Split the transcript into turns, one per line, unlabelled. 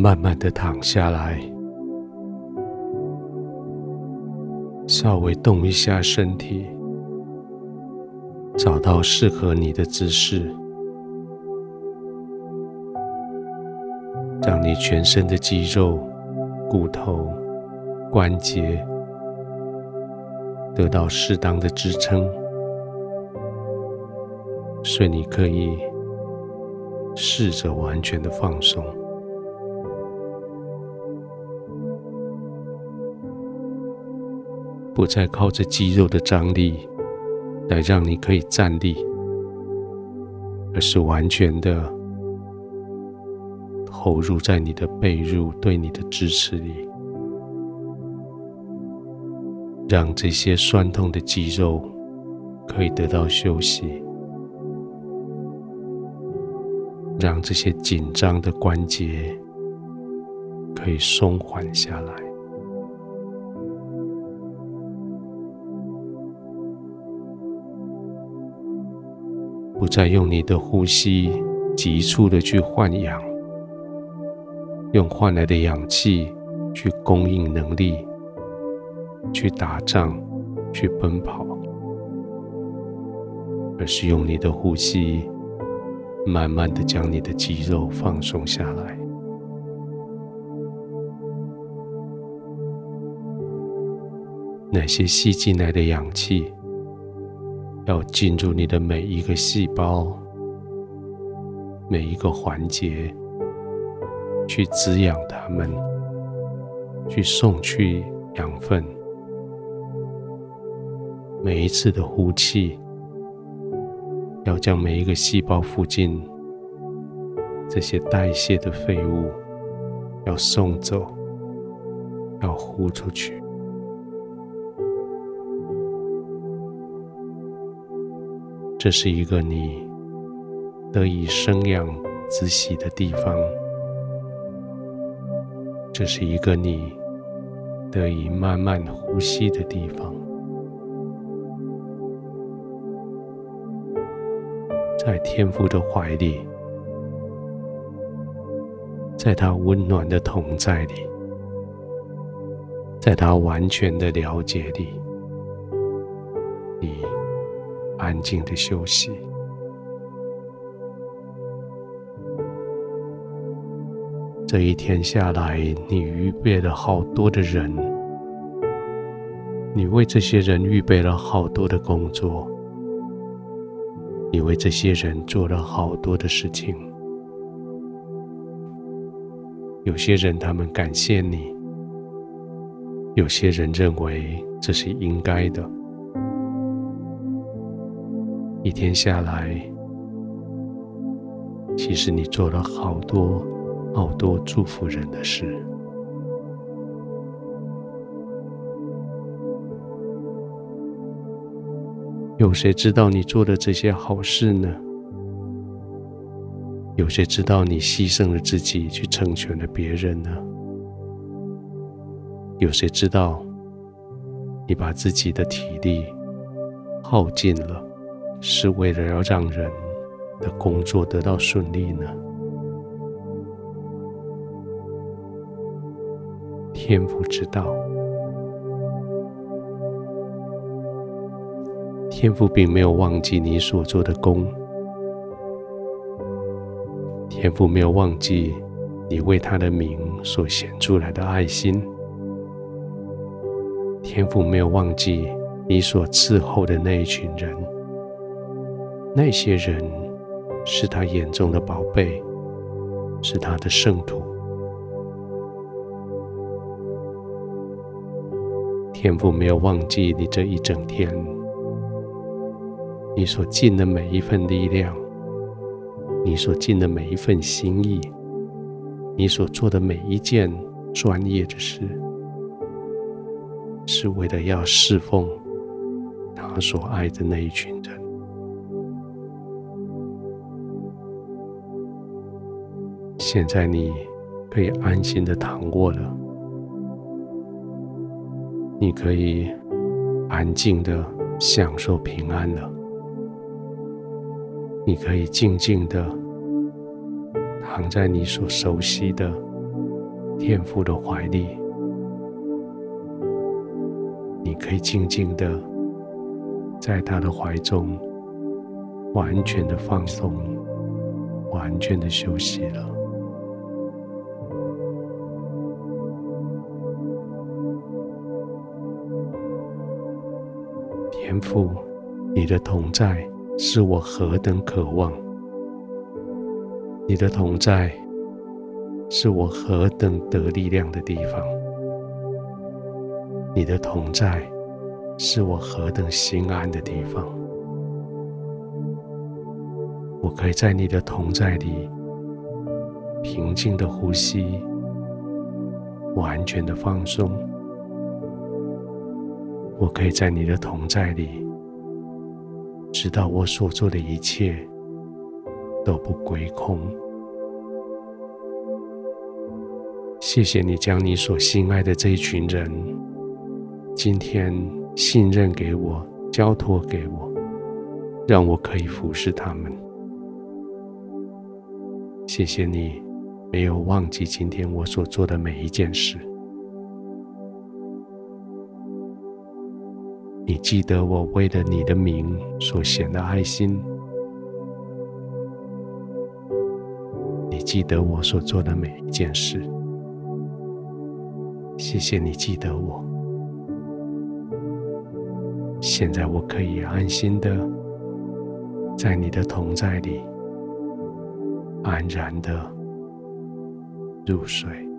慢慢的躺下来，稍微动一下身体，找到适合你的姿势，让你全身的肌肉、骨头、关节得到适当的支撑，所以你可以试着完全的放松。不再靠着肌肉的张力来让你可以站立，而是完全的投入在你的被褥对你的支持里，让这些酸痛的肌肉可以得到休息，让这些紧张的关节可以松缓下来。不再用你的呼吸急促的去换氧，用换来的氧气去供应能力，去打仗，去奔跑，而是用你的呼吸，慢慢的将你的肌肉放松下来。那些吸进来的氧气，要进入你的每一个细胞、每一个环节，去滋养它们，去送去养分。每一次的呼气，要将每一个细胞附近这些代谢的废物要送走，要呼出去。这是一个你得以生养滋息的地方，这是一个你得以慢慢呼吸的地方。在天父的怀里，在他温暖的同在里，在他完全的了解里，安静的休息。这一天下来，你预备了好多的人，你为这些人预备了好多的工作，你为这些人做了好多的事情。有些人他们感谢你，有些人认为这是应该的。一天下来，其实你做了好多好多祝福人的事。有谁知道你做的这些好事呢？有谁知道你牺牲了自己去成全了别人呢？有谁知道你把自己的体力耗尽了？是为了要让人的工作得到顺利呢？天父知道，天父并没有忘记你所做的工，天父没有忘记你为他的名所显出来的爱心，天父没有忘记你所伺候的那一群人。那些人是他眼中的宝贝，是他的圣徒。天父没有忘记你这一整天，你所尽的每一份力量，你所尽的每一份心意，你所做的每一件专业的事，是为了要侍奉他所爱的那一群人。现在你可以安心的躺卧了，你可以安静的享受平安了，你可以静静的躺在你所熟悉的天父的怀里，你可以静静的在他的怀中，完全的放松，完全的休息了。天父，你的同在是我何等渴望，你的同在是我何等得力量的地方，你的同在是我何等心安的地方。我可以在你的同在里平静的呼吸，完全的放松。我可以在你的同在里，直到我所做的一切都不归空。谢谢你将你所心爱的这一群人，今天信任给我，交托给我，让我可以服侍他们。谢谢你没有忘记今天我所做的每一件事。你记得我为了你的名所显的爱心，你记得我所做的每一件事。谢谢你记得我。现在我可以安心的在你的同在里安然的入睡。